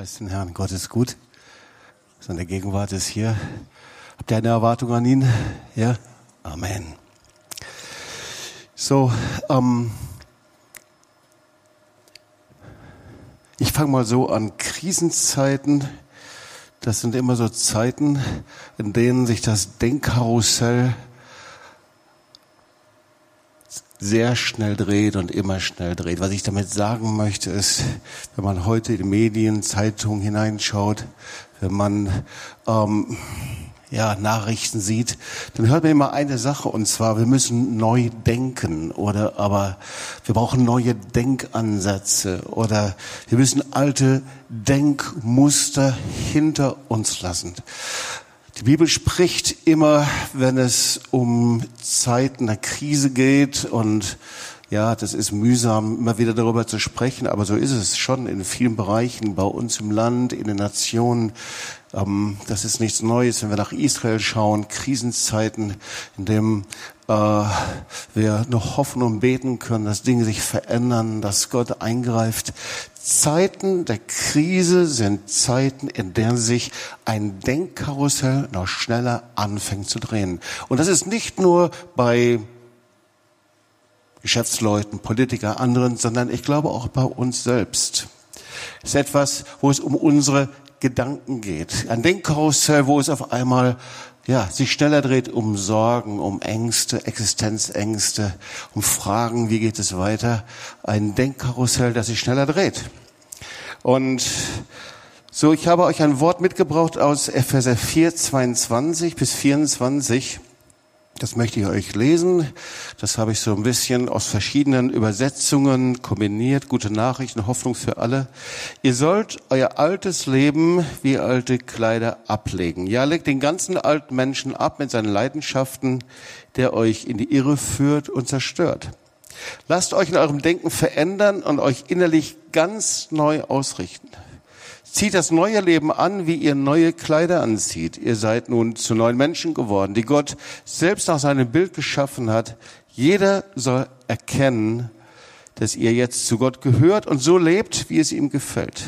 Preis den Herrn, Gott ist gut. Seine Gegenwart ist hier. Habt ihr eine Erwartung an ihn? Ja? Amen. So, ähm, ich fange mal so an. Krisenzeiten, das sind immer so Zeiten, in denen sich das Denkkarussell sehr schnell dreht und immer schnell dreht. Was ich damit sagen möchte, ist, wenn man heute in Medien, Zeitungen hineinschaut, wenn man ähm, ja, Nachrichten sieht, dann hört man immer eine Sache und zwar, wir müssen neu denken oder aber wir brauchen neue Denkansätze oder wir müssen alte Denkmuster hinter uns lassen. Die Bibel spricht immer, wenn es um Zeiten der Krise geht und ja, das ist mühsam, immer wieder darüber zu sprechen, aber so ist es schon in vielen Bereichen, bei uns im Land, in den Nationen. Ähm, das ist nichts Neues, wenn wir nach Israel schauen, Krisenzeiten, in dem äh, wir noch hoffen und beten können, dass Dinge sich verändern, dass Gott eingreift. Zeiten der Krise sind Zeiten, in denen sich ein Denkkarussell noch schneller anfängt zu drehen. Und das ist nicht nur bei Geschäftsleuten, Politiker, anderen, sondern ich glaube auch bei uns selbst. Es ist etwas, wo es um unsere Gedanken geht. Ein Denkkarussell, wo es auf einmal ja, sich schneller dreht um Sorgen, um Ängste, Existenzängste, um Fragen, wie geht es weiter. Ein Denkkarussell, das sich schneller dreht. Und so, ich habe euch ein Wort mitgebracht aus Epheser 4, 22 bis 24. Das möchte ich euch lesen. Das habe ich so ein bisschen aus verschiedenen Übersetzungen kombiniert. Gute Nachrichten, Hoffnung für alle. Ihr sollt euer altes Leben wie alte Kleider ablegen. Ja, legt den ganzen alten Menschen ab mit seinen Leidenschaften, der euch in die Irre führt und zerstört. Lasst euch in eurem Denken verändern und euch innerlich ganz neu ausrichten. Zieht das neue Leben an, wie ihr neue Kleider anzieht. Ihr seid nun zu neuen Menschen geworden, die Gott selbst nach seinem Bild geschaffen hat. Jeder soll erkennen, dass ihr jetzt zu Gott gehört und so lebt, wie es ihm gefällt.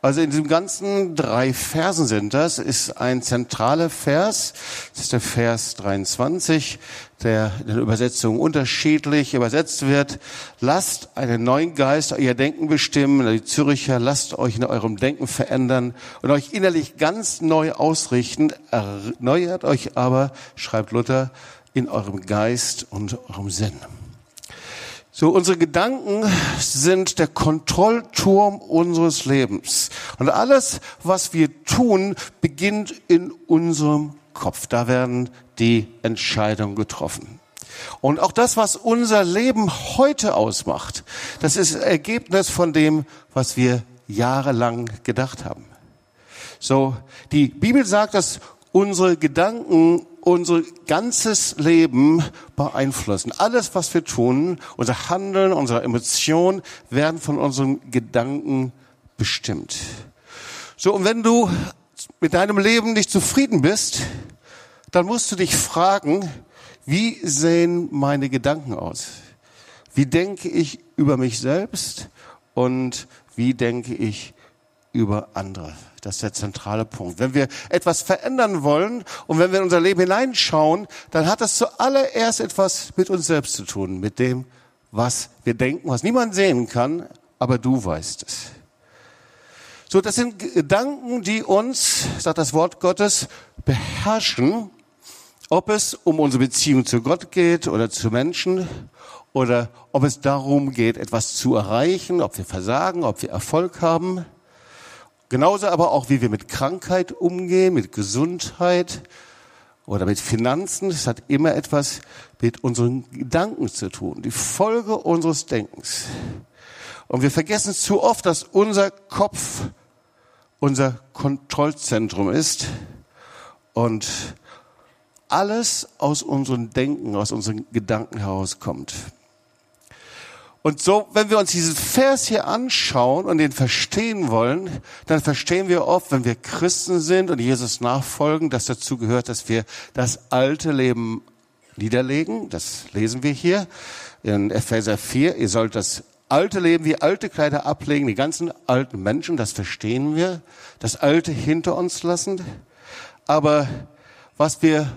Also in diesem ganzen drei Versen sind das, ist ein zentraler Vers. Das ist der Vers 23, der in den Übersetzungen unterschiedlich übersetzt wird. Lasst einen neuen Geist euer Denken bestimmen. Die Züricher, lasst euch in eurem Denken verändern und euch innerlich ganz neu ausrichten. Erneuert euch aber, schreibt Luther, in eurem Geist und eurem Sinn. So, unsere Gedanken sind der Kontrollturm unseres Lebens. Und alles, was wir tun, beginnt in unserem Kopf. Da werden die Entscheidungen getroffen. Und auch das, was unser Leben heute ausmacht, das ist Ergebnis von dem, was wir jahrelang gedacht haben. So, die Bibel sagt, dass unsere Gedanken unser ganzes Leben beeinflussen. Alles, was wir tun, unser Handeln, unsere Emotionen werden von unseren Gedanken bestimmt. So, und wenn du mit deinem Leben nicht zufrieden bist, dann musst du dich fragen, wie sehen meine Gedanken aus? Wie denke ich über mich selbst und wie denke ich über andere? Das ist der zentrale Punkt. Wenn wir etwas verändern wollen und wenn wir in unser Leben hineinschauen, dann hat das zuallererst etwas mit uns selbst zu tun, mit dem, was wir denken, was niemand sehen kann, aber du weißt es. So, das sind Gedanken, die uns, sagt das Wort Gottes, beherrschen, ob es um unsere Beziehung zu Gott geht oder zu Menschen oder ob es darum geht, etwas zu erreichen, ob wir versagen, ob wir Erfolg haben. Genauso aber auch, wie wir mit Krankheit umgehen, mit Gesundheit oder mit Finanzen. Es hat immer etwas mit unseren Gedanken zu tun, die Folge unseres Denkens. Und wir vergessen zu oft, dass unser Kopf unser Kontrollzentrum ist und alles aus unserem Denken, aus unseren Gedanken herauskommt. Und so, wenn wir uns diesen Vers hier anschauen und den verstehen wollen, dann verstehen wir oft, wenn wir Christen sind und Jesus nachfolgen, dass dazu gehört, dass wir das alte Leben niederlegen. Das lesen wir hier in Epheser 4. Ihr sollt das alte Leben wie alte Kleider ablegen, die ganzen alten Menschen, das verstehen wir, das Alte hinter uns lassen. Aber was wir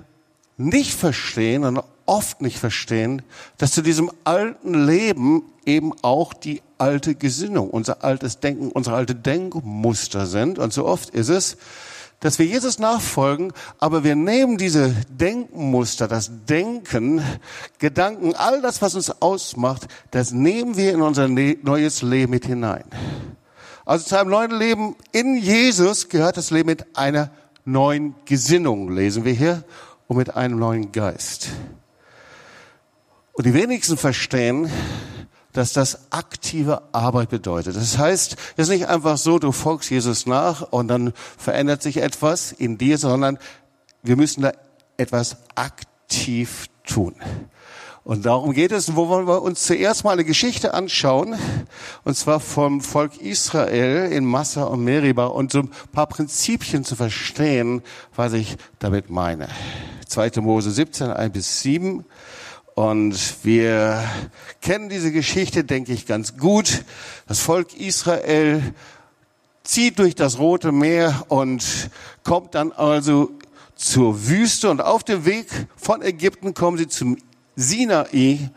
nicht verstehen und oft nicht verstehen, dass zu diesem alten Leben eben auch die alte Gesinnung, unser altes Denken, unsere alte Denkmuster sind. Und so oft ist es, dass wir Jesus nachfolgen, aber wir nehmen diese Denkmuster, das Denken, Gedanken, all das, was uns ausmacht, das nehmen wir in unser ne-, neues Leben mit hinein. Also zu einem neuen Leben in Jesus gehört das Leben mit einer neuen Gesinnung, lesen wir hier, und mit einem neuen Geist. Und die wenigsten verstehen, dass das aktive Arbeit bedeutet. Das heißt, es ist nicht einfach so, du folgst Jesus nach und dann verändert sich etwas in dir, sondern wir müssen da etwas aktiv tun. Und darum geht es, wo wollen wir uns zuerst mal eine Geschichte anschauen, und zwar vom Volk Israel in Massa und Meriba und so ein paar Prinzipien zu verstehen, was ich damit meine. 2. Mose 17, 1 bis 7. Und wir kennen diese Geschichte, denke ich, ganz gut. Das Volk Israel zieht durch das Rote Meer und kommt dann also zur Wüste. Und auf dem Weg von Ägypten kommen sie zum Sinai.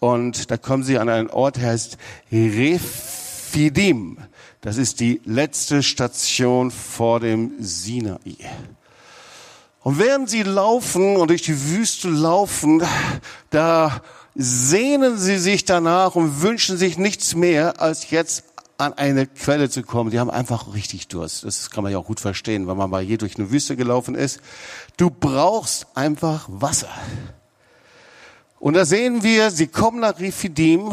Und da kommen sie an einen Ort, der heißt Rephidim. Das ist die letzte Station vor dem Sinai. Und während sie laufen und durch die Wüste laufen, da sehnen sie sich danach und wünschen sich nichts mehr, als jetzt an eine Quelle zu kommen. Die haben einfach richtig Durst. Das kann man ja auch gut verstehen, wenn man mal hier durch eine Wüste gelaufen ist. Du brauchst einfach Wasser. Und da sehen wir, sie kommen nach Rifidim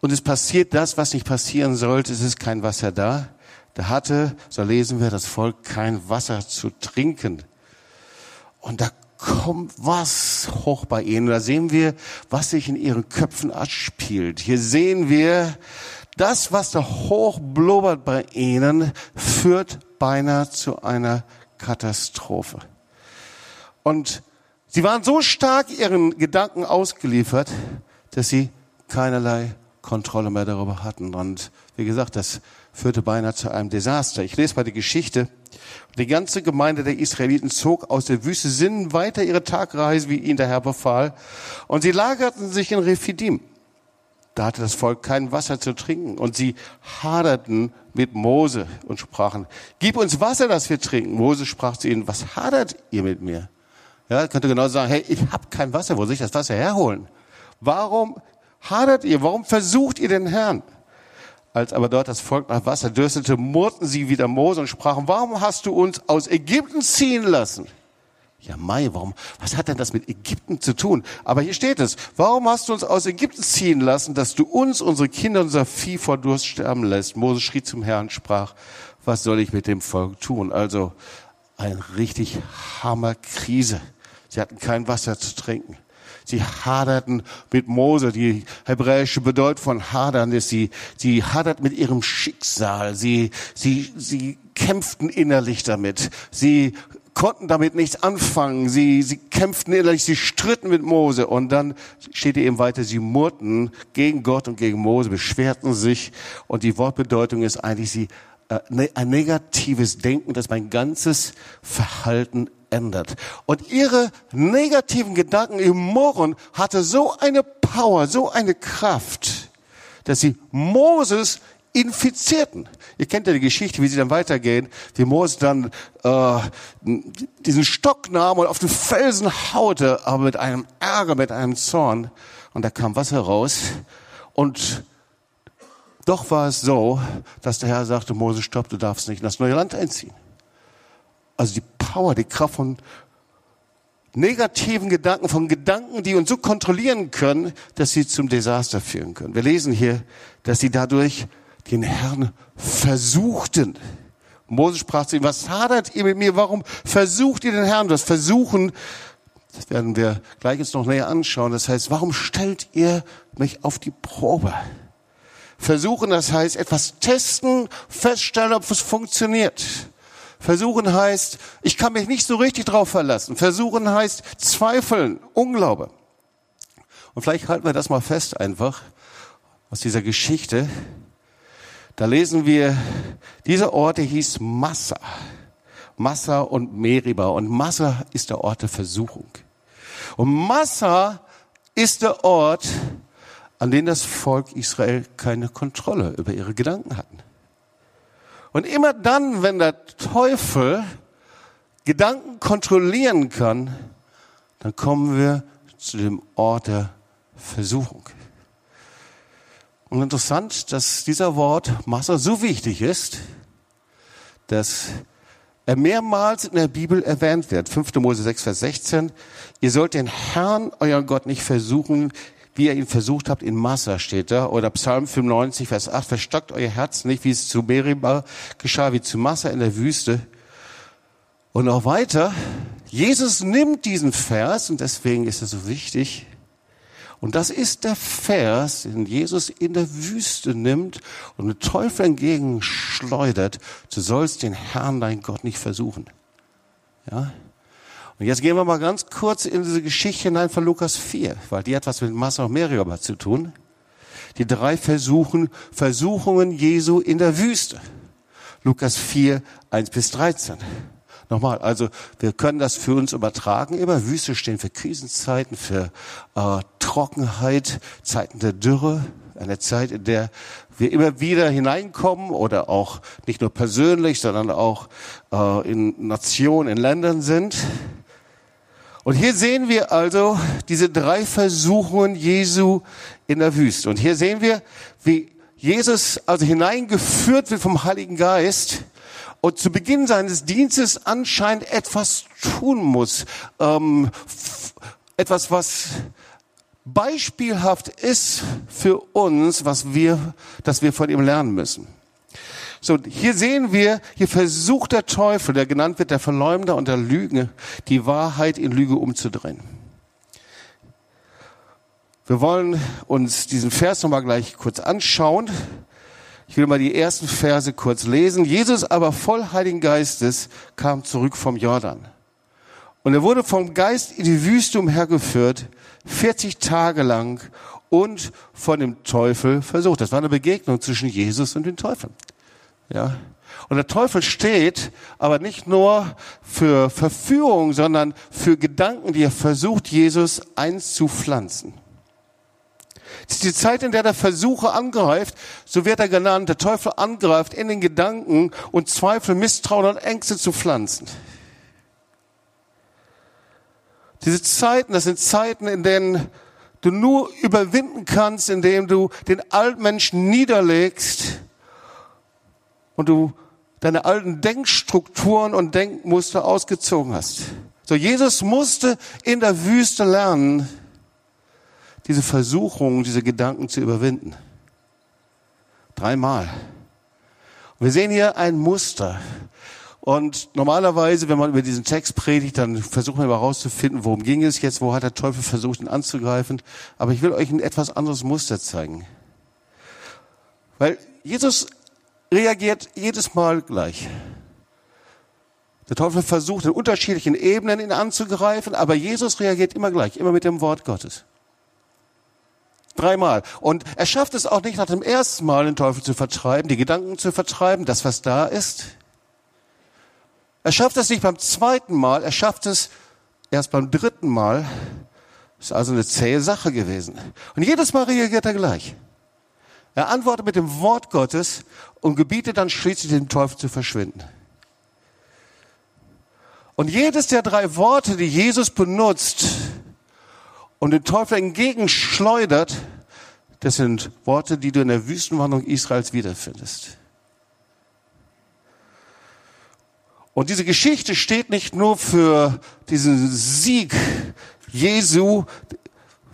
und es passiert das, was nicht passieren sollte. Es ist kein Wasser da. Da hatte, so lesen wir, das Volk kein Wasser zu trinken. Und da kommt was hoch bei ihnen. Da sehen wir, was sich in ihren Köpfen abspielt. Hier sehen wir, das, was da hoch blubbert bei ihnen, führt beinahe zu einer Katastrophe. Und sie waren so stark ihren Gedanken ausgeliefert, dass sie keinerlei Kontrolle mehr darüber hatten. Und wie gesagt, das führte beinahe zu einem Desaster. Ich lese mal die Geschichte die ganze Gemeinde der Israeliten zog aus der Wüste Sinnen weiter ihre Tagreise, wie ihnen der Herr befahl. Und sie lagerten sich in Rephidim. Da hatte das Volk kein Wasser zu trinken. Und sie haderten mit Mose und sprachen, gib uns Wasser, dass wir trinken. Mose sprach zu ihnen, was hadert ihr mit mir? Ja, könnte genau sagen, hey, ich habe kein Wasser, wo soll ich das Wasser herholen? Warum hadert ihr? Warum versucht ihr den Herrn? Als aber dort das Volk nach Wasser dürstete, murrten sie wieder Mose und sprachen, warum hast du uns aus Ägypten ziehen lassen? Ja, Mai, warum? Was hat denn das mit Ägypten zu tun? Aber hier steht es. Warum hast du uns aus Ägypten ziehen lassen, dass du uns, unsere Kinder, unser Vieh vor Durst sterben lässt? Mose schrie zum Herrn und sprach, was soll ich mit dem Volk tun? Also, eine richtig Hammerkrise. Sie hatten kein Wasser zu trinken. Sie haderten mit Mose. Die hebräische Bedeutung von hadern ist, sie, sie hadert mit ihrem Schicksal. Sie, sie, sie kämpften innerlich damit. Sie konnten damit nichts anfangen. Sie, sie kämpften innerlich, sie stritten mit Mose. Und dann steht hier eben weiter, sie murrten gegen Gott und gegen Mose, beschwerten sich. Und die Wortbedeutung ist eigentlich, sie äh, ne, ein negatives Denken, das mein ganzes Verhalten ändert. Und ihre negativen Gedanken im Murren hatte so eine Power, so eine Kraft, dass sie Moses infizierten. Ihr kennt ja die Geschichte, wie sie dann weitergehen, wie Moses dann äh, diesen Stock nahm und auf den Felsen haute, aber mit einem Ärger, mit einem Zorn. Und da kam Wasser raus. Und doch war es so, dass der Herr sagte, Moses, stopp, du darfst nicht in das neue Land einziehen. Also die Power, die Kraft von negativen Gedanken, von Gedanken, die uns so kontrollieren können, dass sie zum Desaster führen können. Wir lesen hier, dass sie dadurch den Herrn versuchten. Moses sprach zu ihm, was hadert ihr mit mir? Warum versucht ihr den Herrn? Das Versuchen, das werden wir gleich jetzt noch näher anschauen. Das heißt, warum stellt ihr mich auf die Probe? Versuchen, das heißt, etwas testen, feststellen, ob es funktioniert. Versuchen heißt, ich kann mich nicht so richtig drauf verlassen. Versuchen heißt zweifeln, Unglaube. Und vielleicht halten wir das mal fest einfach. aus dieser Geschichte. Da lesen wir, dieser Ort, hieß Massa. Massa und Meriba. Und Massa ist der Ort der Versuchung. Und Massa ist der Ort, an dem das Volk Israel keine Kontrolle über ihre Gedanken hatten. Und immer dann, wenn der Teufel Gedanken kontrollieren kann, dann kommen wir zu dem Ort der Versuchung. Und interessant, dass dieser Wort Massa so wichtig ist, dass er mehrmals in der Bibel erwähnt wird. 5. Mose 6, Vers 16. Ihr sollt den Herrn, euren Gott, nicht versuchen, wie ihr ihn versucht habt in Massa steht da. Oder Psalm 95, Vers 8. Verstockt euer Herz nicht, wie es zu Meribah geschah, wie zu Massa in der Wüste. Und noch weiter. Jesus nimmt diesen Vers, und deswegen ist er so wichtig, und das ist der Vers, den Jesus in der Wüste nimmt und den Teufel entgegenschleudert. Du sollst den Herrn, dein Gott, nicht versuchen. Ja? Und jetzt gehen wir mal ganz kurz in diese Geschichte hinein von Lukas 4, weil die hat was mit Massa und Meriaba zu tun. Die drei Versuchen, Versuchungen Jesu in der Wüste. Lukas 4, 1 bis 13. Nochmal, also wir können das für uns übertragen. Immer Wüste stehen für Krisenzeiten, für äh, Trockenheit, Zeiten der Dürre, eine Zeit, in der wir immer wieder hineinkommen oder auch nicht nur persönlich, sondern auch äh, in Nationen, in Ländern sind. Und hier sehen wir also diese drei Versuchungen Jesu in der Wüste. Und hier sehen wir, wie Jesus also hineingeführt wird vom Heiligen Geist und zu Beginn seines Dienstes anscheinend etwas tun muss. Ähm, etwas, was beispielhaft ist für uns, was wir, dass wir von ihm lernen müssen. So, hier sehen wir, hier versucht der Teufel, der genannt wird der Verleumder und der Lüge, die Wahrheit in Lüge umzudrehen. Wir wollen uns diesen Vers nochmal gleich kurz anschauen. Ich will mal die ersten Verse kurz lesen. Jesus aber voll Heiligen Geistes kam zurück vom Jordan. Und er wurde vom Geist in die Wüste umhergeführt, 40 Tage lang und von dem Teufel versucht. Das war eine Begegnung zwischen Jesus und dem Teufel. Ja. Und der Teufel steht aber nicht nur für Verführung, sondern für Gedanken, die er versucht, Jesus einzupflanzen. Das ist die Zeit, in der der Versucher angreift, so wird er genannt, der Teufel angreift in den Gedanken und Zweifel, Misstrauen und Ängste zu pflanzen. Diese Zeiten, das sind Zeiten, in denen du nur überwinden kannst, indem du den Altmenschen niederlegst und du deine alten Denkstrukturen und Denkmuster ausgezogen hast. So, Jesus musste in der Wüste lernen, diese Versuchung, diese Gedanken zu überwinden. Dreimal. Und wir sehen hier ein Muster. Und normalerweise, wenn man über diesen Text predigt, dann versuchen wir mal herauszufinden, worum ging es jetzt, wo hat der Teufel versucht, ihn anzugreifen. Aber ich will euch ein etwas anderes Muster zeigen. Weil Jesus reagiert jedes Mal gleich. Der Teufel versucht in unterschiedlichen Ebenen ihn anzugreifen, aber Jesus reagiert immer gleich, immer mit dem Wort Gottes. Dreimal. Und er schafft es auch nicht nach dem ersten Mal, den Teufel zu vertreiben, die Gedanken zu vertreiben, das, was da ist. Er schafft es nicht beim zweiten Mal, er schafft es erst beim dritten Mal. Ist also eine zähe Sache gewesen. Und jedes Mal reagiert er gleich. Er antwortet mit dem Wort Gottes und gebietet dann schließlich dem Teufel zu verschwinden. Und jedes der drei Worte, die Jesus benutzt, und den Teufel entgegenschleudert, das sind Worte, die du in der Wüstenwanderung Israels wiederfindest. Und diese Geschichte steht nicht nur für diesen Sieg Jesu,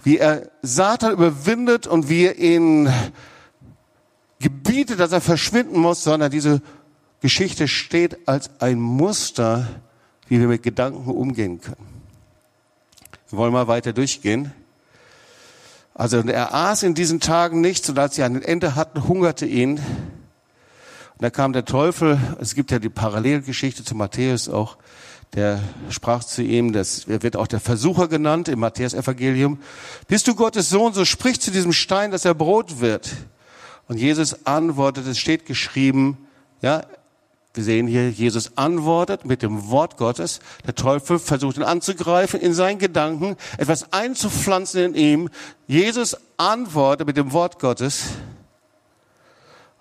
wie er Satan überwindet und wie er ihn gebietet, dass er verschwinden muss, sondern diese Geschichte steht als ein Muster, wie wir mit Gedanken umgehen können. Wir wollen mal weiter durchgehen. Also er aß in diesen Tagen nichts und als sie ein Ende hatten, hungerte ihn. Und da kam der Teufel, es gibt ja die Parallelgeschichte zu Matthäus auch, der sprach zu ihm, das wird auch der Versucher genannt im Matthäus-Evangelium. Bist du Gottes Sohn, so sprich zu diesem Stein, dass er Brot wird. Und Jesus antwortet, es steht geschrieben, ja, wir sehen hier, Jesus antwortet mit dem Wort Gottes. Der Teufel versucht ihn anzugreifen, in seinen Gedanken etwas einzupflanzen in ihm. Jesus antwortet mit dem Wort Gottes.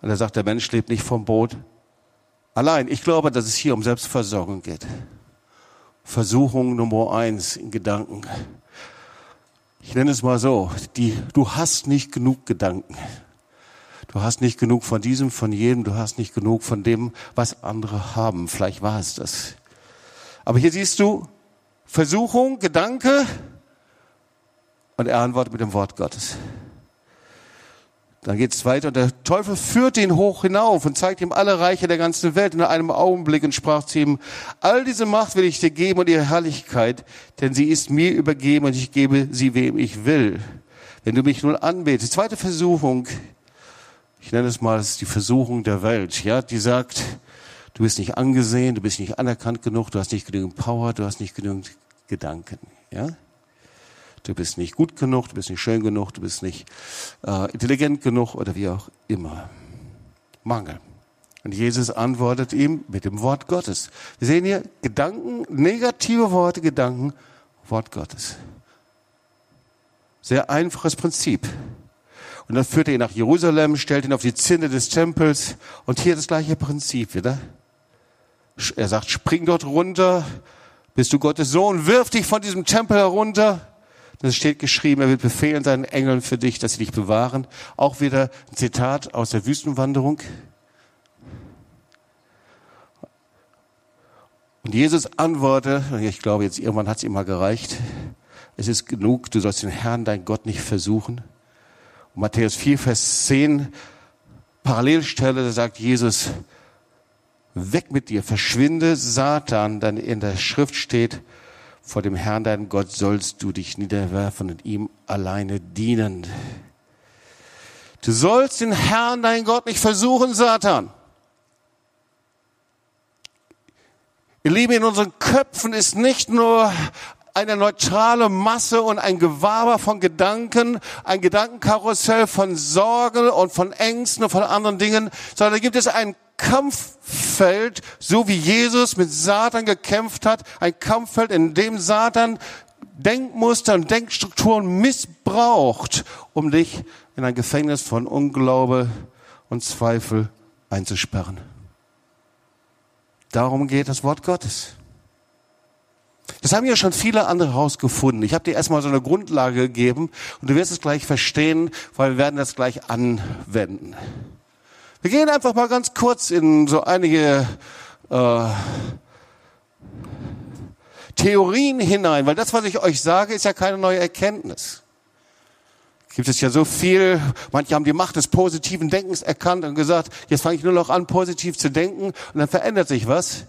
Und er sagt, der Mensch lebt nicht vom Brot allein. Ich glaube, dass es hier um Selbstversorgung geht. Versuchung Nummer eins in Gedanken. Ich nenne es mal so, die, du hast nicht genug Gedanken. Du hast nicht genug von diesem, von jedem, du hast nicht genug von dem, was andere haben. Vielleicht war es das. Aber hier siehst du Versuchung, Gedanke und er antwortet mit dem Wort Gottes. Dann geht es weiter und der Teufel führte ihn hoch hinauf und zeigte ihm alle Reiche der ganzen Welt in einem Augenblick und sprach zu ihm, all diese Macht will ich dir geben und ihre Herrlichkeit, denn sie ist mir übergeben und ich gebe sie wem ich will. Wenn du mich nun anbetest. Zweite Versuchung, ich nenne es mal die Versuchung der Welt, ja, die sagt, du bist nicht angesehen, du bist nicht anerkannt genug, du hast nicht genügend Power, du hast nicht genügend Gedanken, ja. Du bist nicht gut genug, du bist nicht schön genug, du bist nicht äh, intelligent genug oder wie auch immer. Mangel. Und Jesus antwortet ihm mit dem Wort Gottes. Wir sehen hier Gedanken, negative Worte, Gedanken, Wort Gottes. Sehr einfaches Prinzip. Und dann führt er ihn nach Jerusalem, stellt ihn auf die Zinne des Tempels. Und hier das gleiche Prinzip wieder. Er sagt, spring dort runter, bist du Gottes Sohn, wirf dich von diesem Tempel herunter. Es steht geschrieben, er wird befehlen seinen Engeln für dich, dass sie dich bewahren. Auch wieder ein Zitat aus der Wüstenwanderung. Und Jesus antwortet, ich glaube jetzt irgendwann hat es ihm mal gereicht, es ist genug, du sollst den Herrn, dein Gott, nicht versuchen. Matthäus 4, Vers 10, Parallelstelle, da sagt Jesus, weg mit dir, verschwinde Satan, dann in der Schrift steht, vor dem Herrn, deinem Gott, sollst du dich niederwerfen und ihm alleine dienen. Du sollst den Herrn, dein Gott, nicht versuchen, Satan. Ihr Lieben, in unseren Köpfen ist nicht nur eine neutrale Masse und ein Gewaber von Gedanken, ein Gedankenkarussell von Sorgen und von Ängsten und von anderen Dingen, sondern da gibt es ein Kampffeld, so wie Jesus mit Satan gekämpft hat, ein Kampffeld, in dem Satan Denkmuster und Denkstrukturen missbraucht, um dich in ein Gefängnis von Unglaube und Zweifel einzusperren. Darum geht das Wort Gottes. Das haben ja schon viele andere herausgefunden. Ich habe dir erstmal so eine Grundlage gegeben und du wirst es gleich verstehen, weil wir werden das gleich anwenden. Wir gehen einfach mal ganz kurz in so einige äh, Theorien hinein, weil das, was ich euch sage, ist ja keine neue Erkenntnis. Gibt es ja so viel, manche haben die Macht des positiven Denkens erkannt und gesagt, jetzt fange ich nur noch an, positiv zu denken und dann verändert sich was.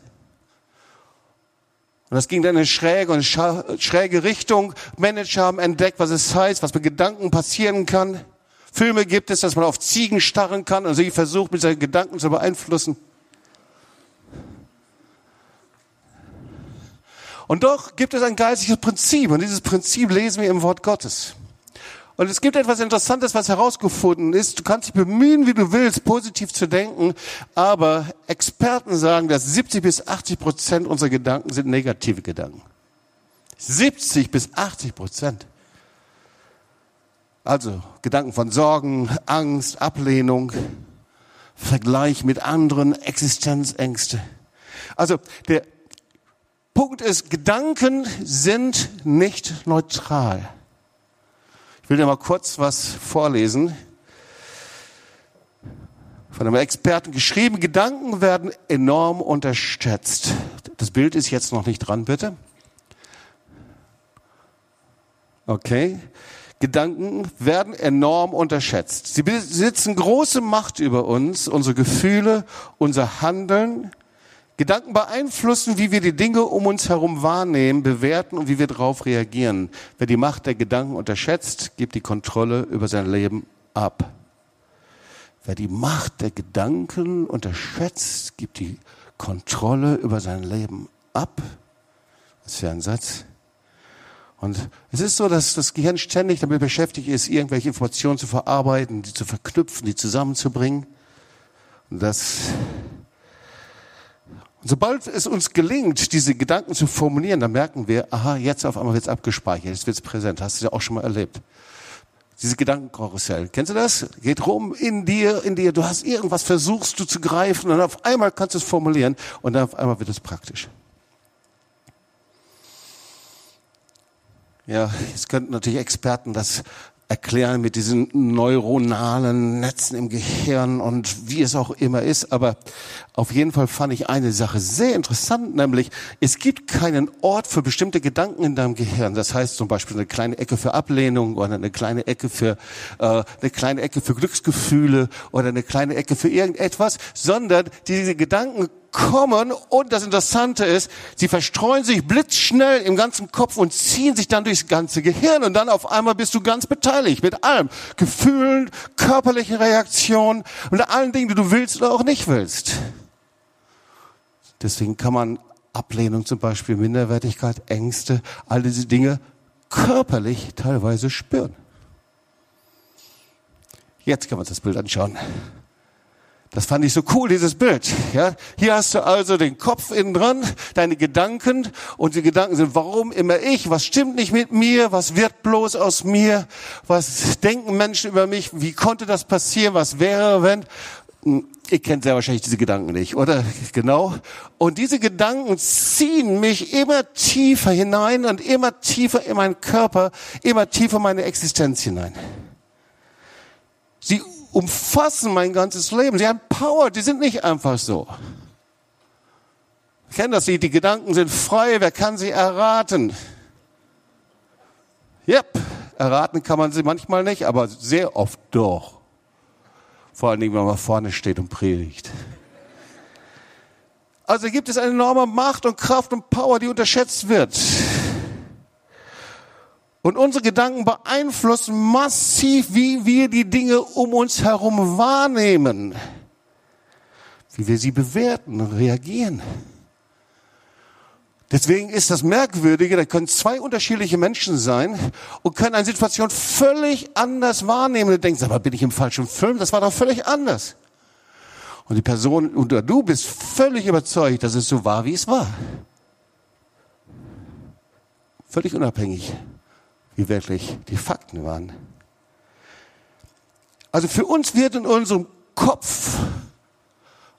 Und das ging dann in schräge und schräge Richtung. Manager haben entdeckt, was es heißt, was mit Gedanken passieren kann. Filme gibt es, dass man auf Ziegen starren kann und sie versucht, mit seinen Gedanken zu beeinflussen. Und doch gibt es ein geistiges Prinzip und dieses Prinzip lesen wir im Wort Gottes. Und es gibt etwas Interessantes, was herausgefunden ist. Du kannst dich bemühen, wie du willst, positiv zu denken, aber Experten sagen, dass 70 bis 80 Prozent unserer Gedanken sind negative Gedanken. 70 bis 80 Prozent. Also Gedanken von Sorgen, Angst, Ablehnung, Vergleich mit anderen, Existenzängste. Also der Punkt ist, Gedanken sind nicht neutral. Ich will dir mal kurz was vorlesen. Von einem Experten geschrieben, Gedanken werden enorm unterschätzt. Das Bild ist jetzt noch nicht dran, bitte. Okay. Gedanken werden enorm unterschätzt. Sie besitzen große Macht über uns, unsere Gefühle, unser Handeln. Gedanken beeinflussen, wie wir die Dinge um uns herum wahrnehmen, bewerten und wie wir darauf reagieren. Wer die Macht der Gedanken unterschätzt, gibt die Kontrolle über sein Leben ab. Wer die Macht der Gedanken unterschätzt, gibt die Kontrolle über sein Leben ab. Das wäre ein Satz. Und es ist so, dass das Gehirn ständig damit beschäftigt ist, irgendwelche Informationen zu verarbeiten, die zu verknüpfen, die zusammenzubringen. Und das und sobald es uns gelingt, diese Gedanken zu formulieren, dann merken wir, aha, jetzt auf einmal wird es abgespeichert, jetzt wird es präsent. Hast du ja auch schon mal erlebt. Diese Gedankenkarussell. Kennst du das? Geht rum in dir, in dir. Du hast irgendwas, versuchst du zu greifen und auf einmal kannst du es formulieren und dann auf einmal wird es praktisch. Ja, jetzt könnten natürlich Experten das erklären mit diesen neuronalen Netzen im Gehirn und wie es auch immer ist. Aber auf jeden Fall fand ich eine Sache sehr interessant, nämlich es gibt keinen Ort für bestimmte Gedanken in deinem Gehirn. Das heißt zum Beispiel eine kleine Ecke für Ablehnung oder eine kleine Ecke für äh, eine kleine Ecke für Glücksgefühle oder eine kleine Ecke für irgendetwas, sondern diese Gedanken kommen und das Interessante ist, sie verstreuen sich blitzschnell im ganzen Kopf und ziehen sich dann durchs ganze Gehirn und dann auf einmal bist du ganz beteiligt mit allem. Gefühlen, körperlichen Reaktionen und allen Dingen, die du willst oder auch nicht willst. Deswegen kann man Ablehnung zum Beispiel, Minderwertigkeit, Ängste, all diese Dinge körperlich teilweise spüren. Jetzt kann man das Bild anschauen. Das fand ich so cool, dieses Bild. Ja, hier hast du also den Kopf innen dran, deine Gedanken und die Gedanken sind, warum immer ich? Was stimmt nicht mit mir? Was wird bloß aus mir? Was denken Menschen über mich? Wie konnte das passieren? Was wäre, wenn? Hm, ihr kennt sehr wahrscheinlich diese Gedanken nicht, oder? Genau. Und diese Gedanken ziehen mich immer tiefer hinein und immer tiefer in meinen Körper, immer tiefer in meine Existenz hinein. Sie umfassen mein ganzes Leben. Sie haben Power, die sind nicht einfach so. Ich kenne das nicht, die Gedanken sind frei, wer kann sie erraten? Yep, erraten kann man sie manchmal nicht, aber sehr oft doch. Vor allen Dingen, wenn man vorne steht und predigt. Also gibt es eine enorme Macht und Kraft und Power, die unterschätzt wird. Und unsere Gedanken beeinflussen massiv, wie wir die Dinge um uns herum wahrnehmen, wie wir sie bewerten und reagieren. Deswegen ist das Merkwürdige, da können zwei unterschiedliche Menschen sein und können eine Situation völlig anders wahrnehmen. Du denkst, aber bin ich im falschen Film? Das war doch völlig anders. Und die Person oder du bist völlig überzeugt, dass es so war, wie es war. Völlig unabhängig wie wirklich die Fakten waren. Also für uns wird in unserem Kopf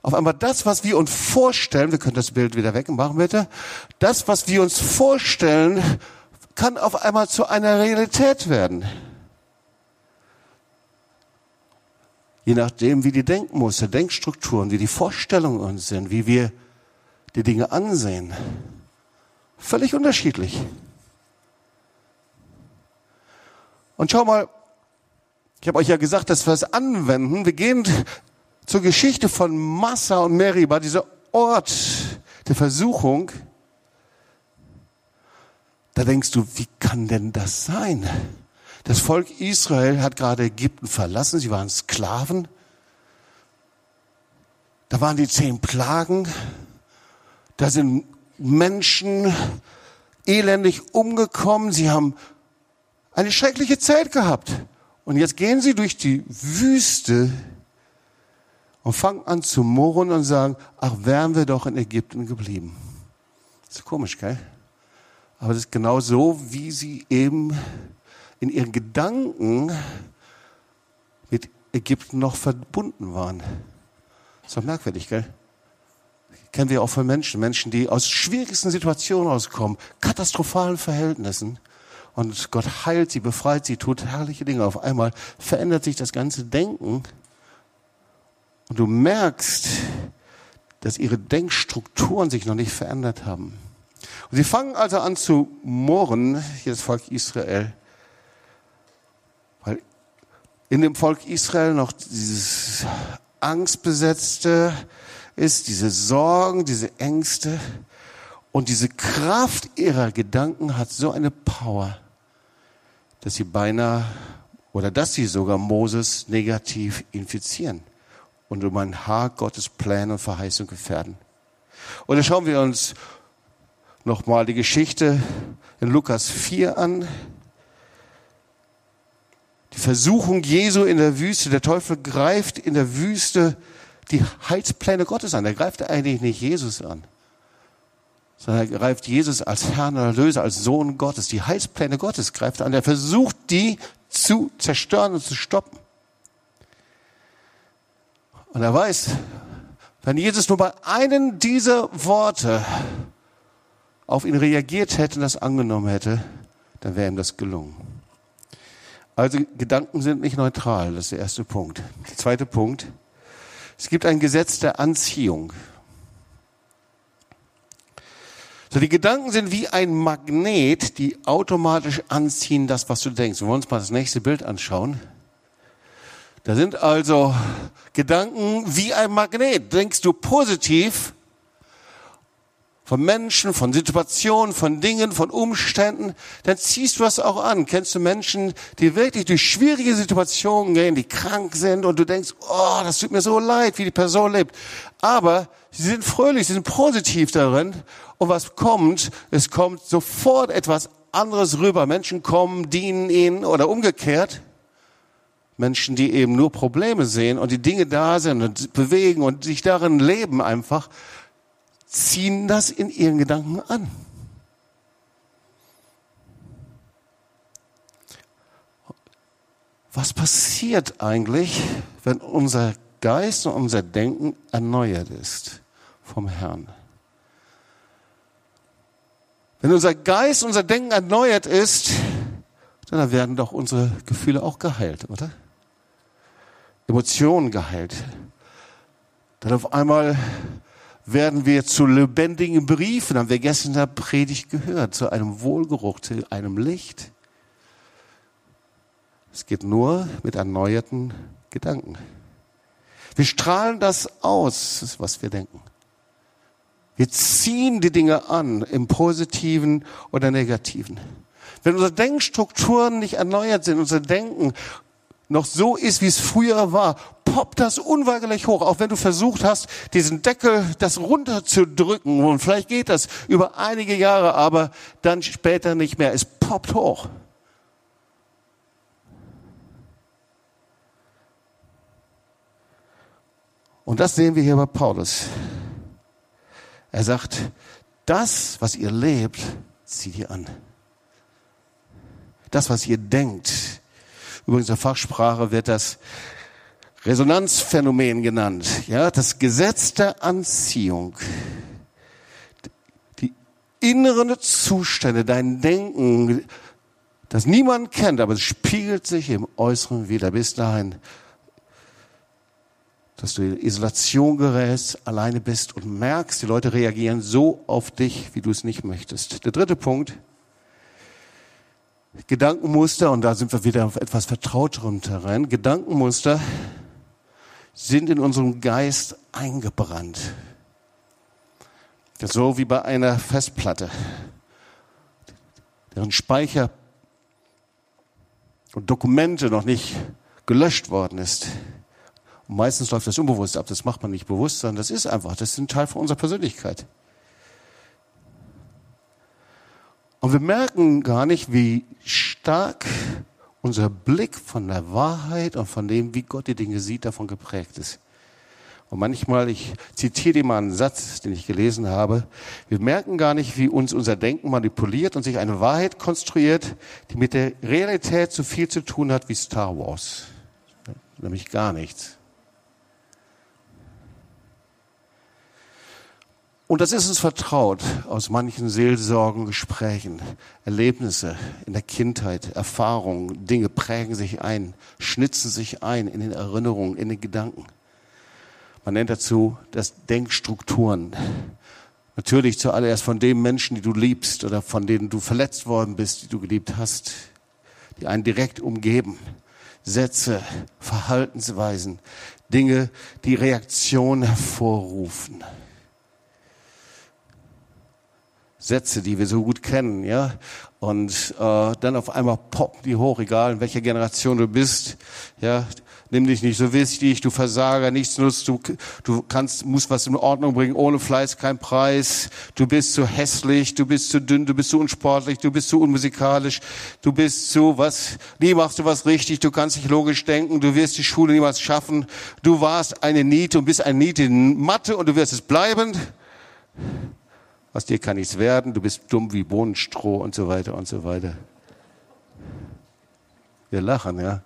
auf einmal das, was wir uns vorstellen, wir können das Bild wieder wegmachen bitte, das, was wir uns vorstellen, kann auf einmal zu einer Realität werden. Je nachdem, wie die Denkmuster, Denkstrukturen, wie die Vorstellungen uns sind, wie wir die Dinge ansehen. Völlig unterschiedlich. Und schau mal, ich habe euch ja gesagt, dass wir es anwenden. Wir gehen zur Geschichte von Massa und Meriba, dieser Ort der Versuchung. Da denkst du, wie kann denn das sein? Das Volk Israel hat gerade Ägypten verlassen, sie waren Sklaven. Da waren die zehn Plagen. Da sind Menschen elendig umgekommen. Sie haben eine schreckliche Zeit gehabt. Und jetzt gehen sie durch die Wüste und fangen an zu murren und sagen, ach, wären wir doch in Ägypten geblieben. Das ist komisch, gell? Aber das ist genau so, wie sie eben in ihren Gedanken mit Ägypten noch verbunden waren. Das ist doch merkwürdig, gell? Kennen wir auch von Menschen, Menschen, die aus schwierigsten Situationen auskommen, katastrophalen Verhältnissen und Gott heilt sie, befreit sie, tut herrliche Dinge. Auf einmal verändert sich das ganze Denken und du merkst, dass ihre Denkstrukturen sich noch nicht verändert haben. Und sie fangen also an zu murren, hier das Volk Israel, weil in dem Volk Israel noch dieses Angstbesetzte ist, diese Sorgen, diese Ängste und diese Kraft ihrer Gedanken hat so eine Power, dass sie beinahe oder dass sie sogar Moses negativ infizieren und um ein Haar Gottes Pläne und Verheißung gefährden. Und da schauen wir uns nochmal die Geschichte in Lukas 4 an. Die Versuchung Jesu in der Wüste. Der Teufel greift in der Wüste die Heilspläne Gottes an. Er greift eigentlich nicht Jesus an, sondern er greift Jesus als Herrn und Erlöser, als Sohn Gottes. Die Heilspläne Gottes greift an. Er versucht, die zu zerstören und zu stoppen. Und er weiß, wenn Jesus nur bei einem dieser Worte auf ihn reagiert hätte und das angenommen hätte, dann wäre ihm das gelungen. Also Gedanken sind nicht neutral, das ist der erste Punkt. Der zweite Punkt, es gibt ein Gesetz der Anziehung. So, die Gedanken sind wie ein Magnet, die automatisch anziehen das, was du denkst. Wir wollen uns mal das nächste Bild anschauen. Da sind also Gedanken wie ein Magnet. Denkst du positiv, von Menschen, von Situationen, von Dingen, von Umständen, dann ziehst du das auch an. Kennst du Menschen, die wirklich durch schwierige Situationen gehen, die krank sind und du denkst, oh, das tut mir so leid, wie die Person lebt. Aber sie sind fröhlich, sie sind positiv darin. Und was kommt? Es kommt sofort etwas anderes rüber. Menschen kommen, dienen ihnen oder umgekehrt. Menschen, die eben nur Probleme sehen und die Dinge da sind und bewegen und sich darin leben einfach ziehen das in ihren Gedanken an. Was passiert eigentlich, wenn unser Geist und unser Denken erneuert ist vom Herrn? Wenn unser Geist, unser Denken erneuert ist, dann werden doch unsere Gefühle auch geheilt, oder? Emotionen geheilt. Dann auf einmal werden wir zu lebendigen Briefen, haben wir gestern in der Predigt gehört, zu einem Wohlgeruch, zu einem Licht. Es geht nur mit erneuerten Gedanken. Wir strahlen das aus, was wir denken. Wir ziehen die Dinge an, im positiven oder negativen. Wenn unsere Denkstrukturen nicht erneuert sind, unser Denken noch so ist, wie es früher war, poppt das unweigerlich hoch, auch wenn du versucht hast, diesen Deckel, das runterzudrücken. Und vielleicht geht das über einige Jahre, aber dann später nicht mehr. Es poppt hoch. Und das sehen wir hier bei Paulus. Er sagt, das, was ihr lebt, zieht ihr an. Das, was ihr denkt. Übrigens in der Fachsprache wird das Resonanzphänomen genannt. Ja, das Gesetz der Anziehung. Die inneren Zustände, dein Denken, das niemand kennt, aber es spiegelt sich im Äußeren wieder bis dahin, dass du in Isolation gerätst, alleine bist und merkst, die Leute reagieren so auf dich, wie du es nicht möchtest. Der dritte Punkt, Gedankenmuster, und da sind wir wieder auf etwas vertrauterem Terrain. Gedankenmuster sind in unserem Geist eingebrannt. So wie bei einer Festplatte, deren Speicher und Dokumente noch nicht gelöscht worden ist. Und meistens läuft das unbewusst ab, das macht man nicht bewusst, sondern das ist einfach, das ist ein Teil von unserer Persönlichkeit. Und wir merken gar nicht, wie stark unser Blick von der Wahrheit und von dem, wie Gott die Dinge sieht, davon geprägt ist. Und manchmal, ich zitiere dir mal einen Satz, den ich gelesen habe, wir merken gar nicht, wie uns unser Denken manipuliert und sich eine Wahrheit konstruiert, die mit der Realität so viel zu tun hat wie Star Wars. Nämlich gar nichts. Und das ist uns vertraut aus manchen Seelsorgen, Gesprächen, Erlebnisse in der Kindheit, Erfahrungen, Dinge prägen sich ein, schnitzen sich ein in den Erinnerungen, in den Gedanken. Man nennt dazu das Denkstrukturen. Natürlich zuallererst von den Menschen, die du liebst oder von denen du verletzt worden bist, die du geliebt hast, die einen direkt umgeben. Sätze, Verhaltensweisen, Dinge, die Reaktion hervorrufen. Sätze, die wir so gut kennen, ja. Und äh, dann auf einmal poppen die hoch, egal in welcher Generation du bist. Ja, nimm dich nicht so wichtig, du Versager, nichts nutzt, du, du kannst, musst was in Ordnung bringen, ohne Fleiß kein Preis, du bist zu hässlich, du bist zu dünn, du bist zu unsportlich, du bist zu unmusikalisch, du bist zu was, nie machst du was richtig, du kannst nicht logisch denken, du wirst die Schule niemals schaffen, du warst eine Niete und bist eine Niete in Mathe und du wirst es bleiben. Aus dir kann nichts werden, du bist dumm wie Bohnenstroh und so weiter und so weiter. Wir lachen, ja.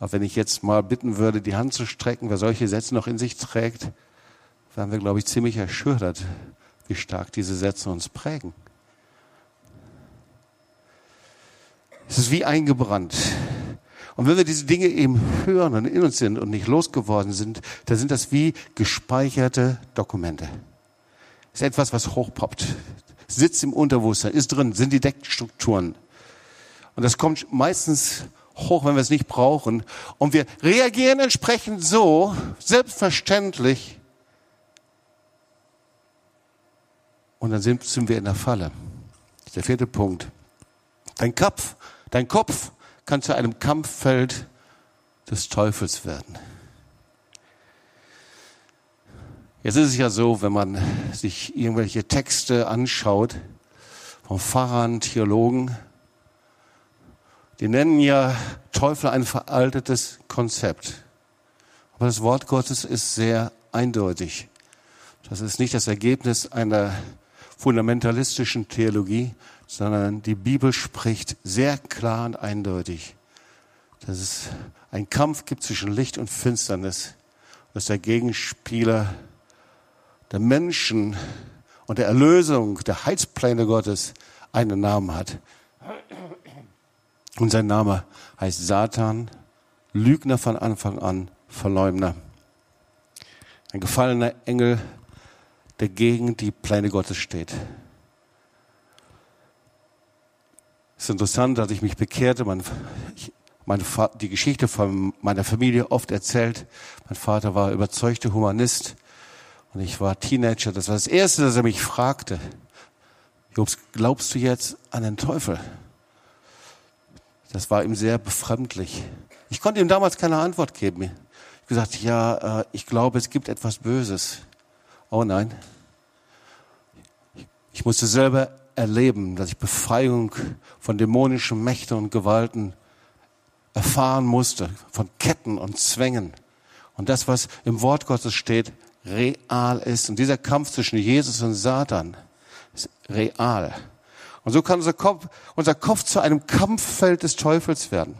Aber wenn ich jetzt mal bitten würde, die Hand zu strecken, wer solche Sätze noch in sich trägt, wären wir, glaube ich, ziemlich erschüttert, wie stark diese Sätze uns prägen. Es ist wie eingebrannt. Und wenn wir diese Dinge eben hören und in uns sind und nicht losgeworden sind, dann sind das wie gespeicherte Dokumente. Ist etwas, was hochpoppt. Sitzt im Unterbewusstsein, ist drin, sind die Deckstrukturen. Und das kommt meistens hoch, wenn wir es nicht brauchen. Und wir reagieren entsprechend so, selbstverständlich. Und dann sind, sind wir in der Falle. Der vierte Punkt. Dein Kopf, dein Kopf kann zu einem Kampffeld des Teufels werden. Jetzt ist es ja so, wenn man sich irgendwelche Texte anschaut von Pfarrern, Theologen, die nennen ja Teufel ein veraltetes Konzept. Aber das Wort Gottes ist sehr eindeutig. Das ist nicht das Ergebnis einer fundamentalistischen Theologie, sondern die Bibel spricht sehr klar und eindeutig, dass es einen Kampf gibt zwischen Licht und Finsternis, dass der Gegenspieler der Menschen und der Erlösung, der Heilspläne Gottes einen Namen hat. Und sein Name heißt Satan, Lügner von Anfang an, Verleumder. Ein gefallener Engel, der gegen die Pläne Gottes steht. Ist interessant, dass ich mich bekehrte. Mein, ich, meine, die Geschichte von meiner Familie oft erzählt. Mein Vater war überzeugter Humanist und ich war Teenager. Das war das Erste, dass er mich fragte. Jobs, glaubst du jetzt an den Teufel? Das war ihm sehr befremdlich. Ich konnte ihm damals keine Antwort geben. Ich habe gesagt, ja, äh, ich glaube, es gibt etwas Böses. Oh nein. Ich musste selber erleben, dass ich Befreiung von dämonischen Mächten und Gewalten erfahren musste, von Ketten und Zwängen. Und das, was im Wort Gottes steht, real ist. Und dieser Kampf zwischen Jesus und Satan ist real. Und so kann unser Kopf, unser Kopf zu einem Kampffeld des Teufels werden.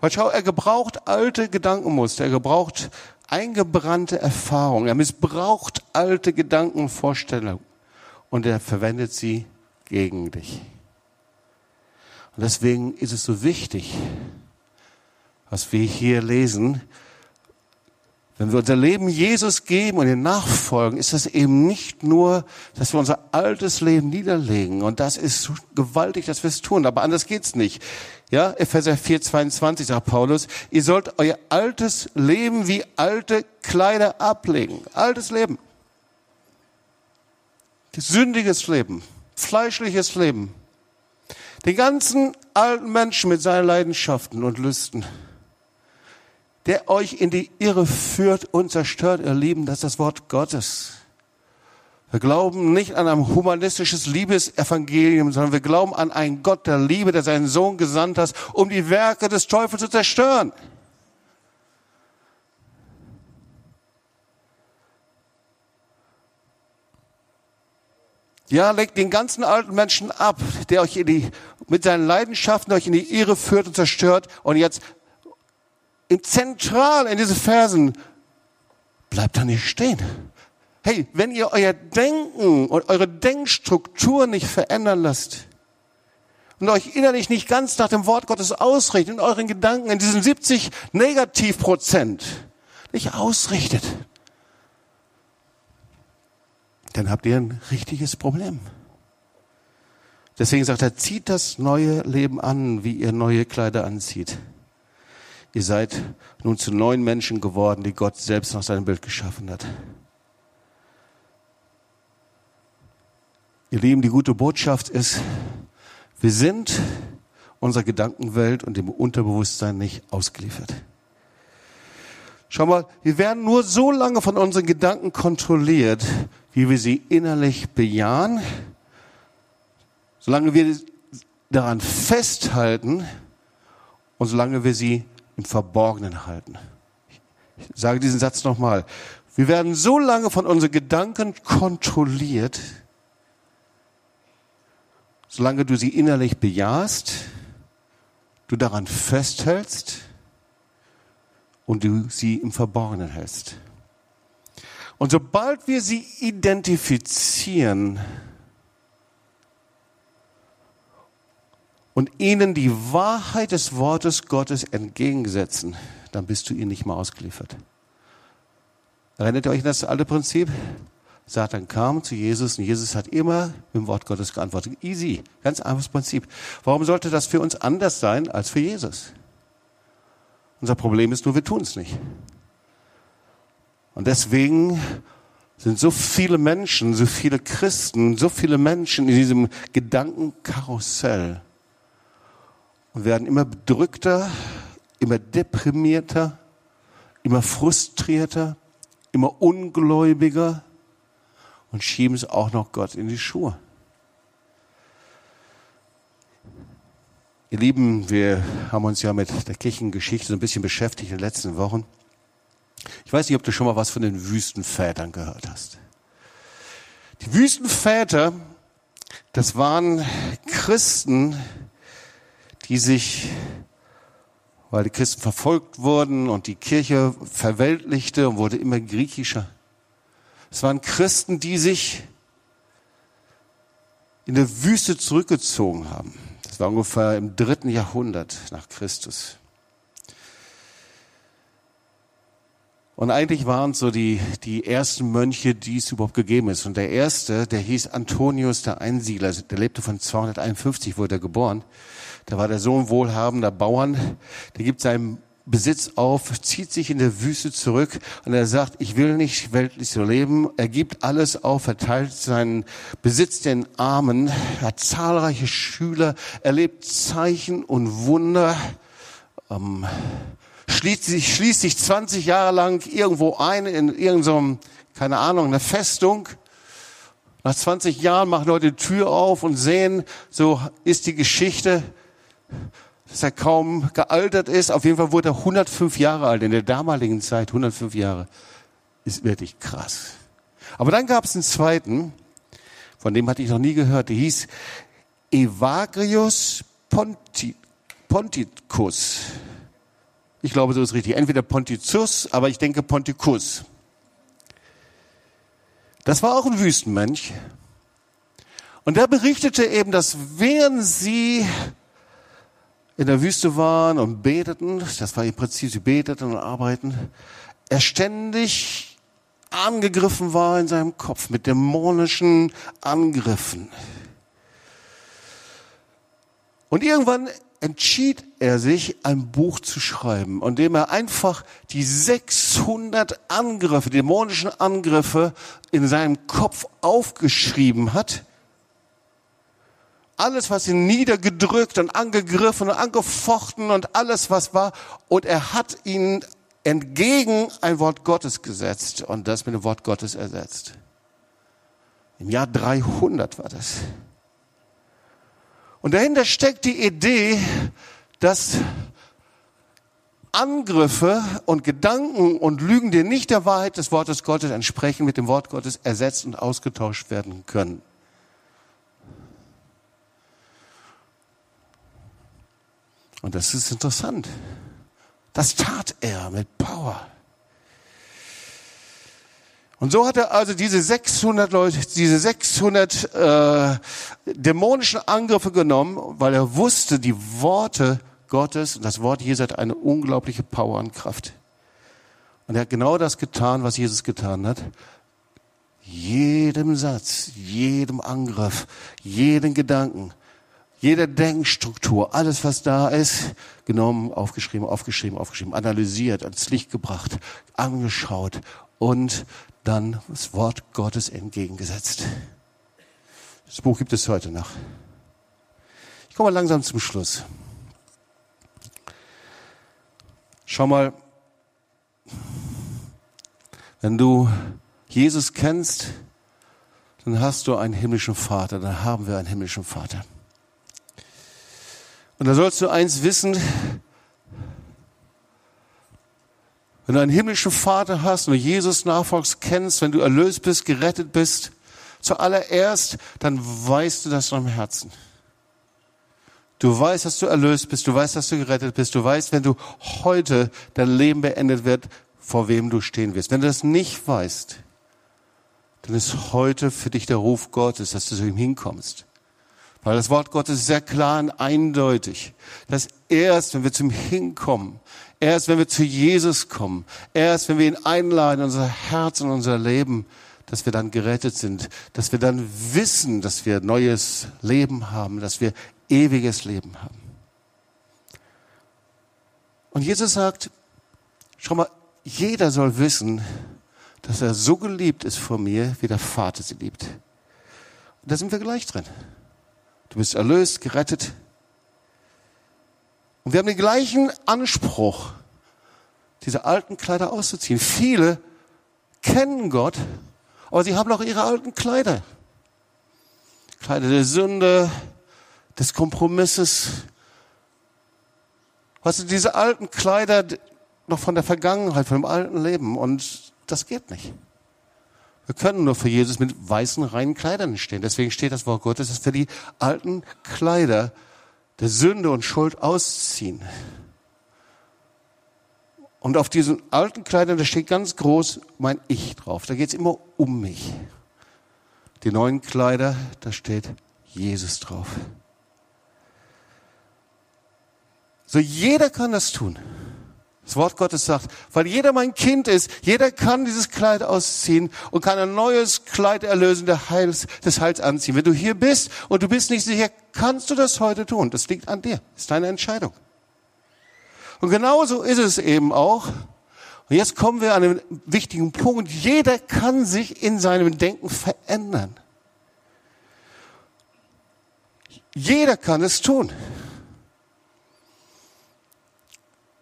Weil schau, er gebraucht alte Gedankenmuster, er gebraucht eingebrannte Erfahrungen, er missbraucht alte Gedankenvorstellungen er verwendet sie gegen dich. Und deswegen ist es so wichtig, was wir hier lesen, wenn wir unser Leben Jesus geben und ihn nachfolgen, ist das eben nicht nur, dass wir unser altes Leben niederlegen. Und das ist gewaltig, dass wir es tun. Aber anders geht's nicht. Ja, Epheser 4, 22 sagt Paulus, ihr sollt euer altes Leben wie alte Kleider ablegen. Altes Leben. Sündiges Leben. Fleischliches Leben. Den ganzen alten Menschen mit seinen Leidenschaften und Lüsten der euch in die Irre führt und zerstört, ihr Lieben, das ist das Wort Gottes. Wir glauben nicht an ein humanistisches Liebesevangelium, sondern wir glauben an einen Gott der Liebe, der seinen Sohn gesandt hat, um die Werke des Teufels zu zerstören. Ja, legt den ganzen alten Menschen ab, der euch in die, mit seinen Leidenschaften euch in die Irre führt und zerstört. Und jetzt im Zentral in diesen Versen, bleibt da nicht stehen. Hey, wenn ihr euer Denken und eure Denkstruktur nicht verändern lasst und euch innerlich nicht ganz nach dem Wort Gottes ausrichtet, in euren Gedanken, in diesen 70 Negativprozent nicht ausrichtet, dann habt ihr ein richtiges Problem. Deswegen sagt er, zieht das neue Leben an, wie ihr neue Kleider anzieht. Ihr seid nun zu neuen Menschen geworden, die Gott selbst nach seinem Bild geschaffen hat. Ihr Lieben, die gute Botschaft ist, wir sind unserer Gedankenwelt und dem Unterbewusstsein nicht ausgeliefert. Schau mal, wir werden nur so lange von unseren Gedanken kontrolliert, wie wir sie innerlich bejahen, solange wir daran festhalten und solange wir sie im Verborgenen halten. Ich sage diesen Satz nochmal. Wir werden so lange von unseren Gedanken kontrolliert, solange du sie innerlich bejahst, du daran festhältst und du sie im Verborgenen hältst. Und sobald wir sie identifizieren und ihnen die Wahrheit des Wortes Gottes entgegensetzen, dann bist du ihnen nicht mehr ausgeliefert. Erinnert ihr euch an das alte Prinzip? Satan kam zu Jesus und Jesus hat immer dem Wort Gottes geantwortet. Easy, ganz einfaches Prinzip. Warum sollte das für uns anders sein als für Jesus? Unser Problem ist nur, wir tun es nicht. Und deswegen sind so viele Menschen, so viele Christen, so viele Menschen in diesem Gedankenkarussell und werden immer bedrückter, immer deprimierter, immer frustrierter, immer ungläubiger und schieben es auch noch Gott in die Schuhe. Ihr Lieben, wir haben uns ja mit der Kirchengeschichte so ein bisschen beschäftigt in den letzten Wochen. Ich weiß nicht, ob du schon mal was von den Wüstenvätern gehört hast. Die Wüstenväter, das waren Christen, die sich, weil die Christen verfolgt wurden und die Kirche verweltlichte und wurde immer griechischer, es waren Christen, die sich in der Wüste zurückgezogen haben. Das war ungefähr im dritten Jahrhundert nach Christus. Und eigentlich waren es so die, die ersten Mönche, die es überhaupt gegeben ist. Und der erste, der hieß Antonius der Einsiedler, der lebte von 251, wurde er geboren. Der war der Sohn wohlhabender Bauern. Der gibt seinem Besitz auf, zieht sich in der Wüste zurück und er sagt, ich will nicht weltlich so leben. Er gibt alles auf, verteilt seinen Besitz den Armen, er hat zahlreiche Schüler, erlebt Zeichen und Wunder, ähm, schließt, sich, schließt sich 20 Jahre lang irgendwo ein in irgendeinem, keine Ahnung, eine Festung. Nach 20 Jahren machen Leute die Tür auf und sehen, so ist die Geschichte dass er kaum gealtert ist. Auf jeden Fall wurde er 105 Jahre alt, in der damaligen Zeit 105 Jahre. Ist wirklich krass. Aber dann gab es einen zweiten, von dem hatte ich noch nie gehört, der hieß Evagrius Ponti, Ponticus. Ich glaube, so ist richtig. Entweder Ponticus, aber ich denke Ponticus. Das war auch ein Wüstenmönch. Und der berichtete eben, dass während sie in der Wüste waren und beteten, das war im Prinzip, sie beteten und arbeiten, er ständig angegriffen war in seinem Kopf mit dämonischen Angriffen. Und irgendwann entschied er sich, ein Buch zu schreiben, indem er einfach die 600 Angriffe, dämonischen Angriffe in seinem Kopf aufgeschrieben hat alles, was ihn niedergedrückt und angegriffen und angefochten und alles, was war. Und er hat ihn entgegen ein Wort Gottes gesetzt und das mit dem Wort Gottes ersetzt. Im Jahr 300 war das. Und dahinter steckt die Idee, dass Angriffe und Gedanken und Lügen, die nicht der Wahrheit des Wortes Gottes entsprechen, mit dem Wort Gottes ersetzt und ausgetauscht werden können. Und das ist interessant. Das tat er mit Power. Und so hat er also diese 600 Leute, diese 600 äh, dämonischen Angriffe genommen, weil er wusste, die Worte Gottes und das Wort Jesus hat eine unglaubliche Power und Kraft. Und er hat genau das getan, was Jesus getan hat. Jedem Satz, jedem Angriff, jeden Gedanken jede Denkstruktur, alles was da ist, genommen, aufgeschrieben, aufgeschrieben, aufgeschrieben, analysiert, ans Licht gebracht, angeschaut und dann das Wort Gottes entgegengesetzt. Das Buch gibt es heute noch. Ich komme langsam zum Schluss. Schau mal, wenn du Jesus kennst, dann hast du einen himmlischen Vater, dann haben wir einen himmlischen Vater. Und da sollst du eins wissen, wenn du einen himmlischen Vater hast und du Jesus nachfolgst, kennst, wenn du erlöst bist, gerettet bist, zuallererst, dann weißt du das in deinem Herzen. Du weißt, dass du erlöst bist, du weißt, dass du gerettet bist, du weißt, wenn du heute dein Leben beendet wird, vor wem du stehen wirst. Wenn du das nicht weißt, dann ist heute für dich der Ruf Gottes, dass du zu ihm hinkommst. Weil das Wort Gottes ist sehr klar und eindeutig, dass erst, wenn wir zum Hinkommen, erst wenn wir zu Jesus kommen, erst wenn wir ihn einladen, unser Herz und unser Leben, dass wir dann gerettet sind, dass wir dann wissen, dass wir neues Leben haben, dass wir ewiges Leben haben. Und Jesus sagt, schau mal, jeder soll wissen, dass er so geliebt ist von mir, wie der Vater sie liebt. Und da sind wir gleich drin. Du bist erlöst, gerettet. Und wir haben den gleichen Anspruch, diese alten Kleider auszuziehen. Viele kennen Gott, aber sie haben auch ihre alten Kleider. Kleider der Sünde, des Kompromisses. Weißt du, diese alten Kleider noch von der Vergangenheit, von dem alten Leben. Und das geht nicht. Wir können nur für Jesus mit weißen, reinen Kleidern stehen. Deswegen steht das Wort Gottes, dass wir die alten Kleider der Sünde und Schuld ausziehen. Und auf diesen alten Kleidern, da steht ganz groß mein Ich drauf. Da geht es immer um mich. Die neuen Kleider, da steht Jesus drauf. So jeder kann das tun. Das Wort Gottes sagt, weil jeder mein Kind ist, jeder kann dieses Kleid ausziehen und kann ein neues Kleid erlösen der Heils, des Heils anziehen. Wenn du hier bist und du bist nicht sicher, kannst du das heute tun. Das liegt an dir. Das ist deine Entscheidung. Und genauso ist es eben auch. Und jetzt kommen wir an einen wichtigen Punkt. Jeder kann sich in seinem Denken verändern. Jeder kann es tun.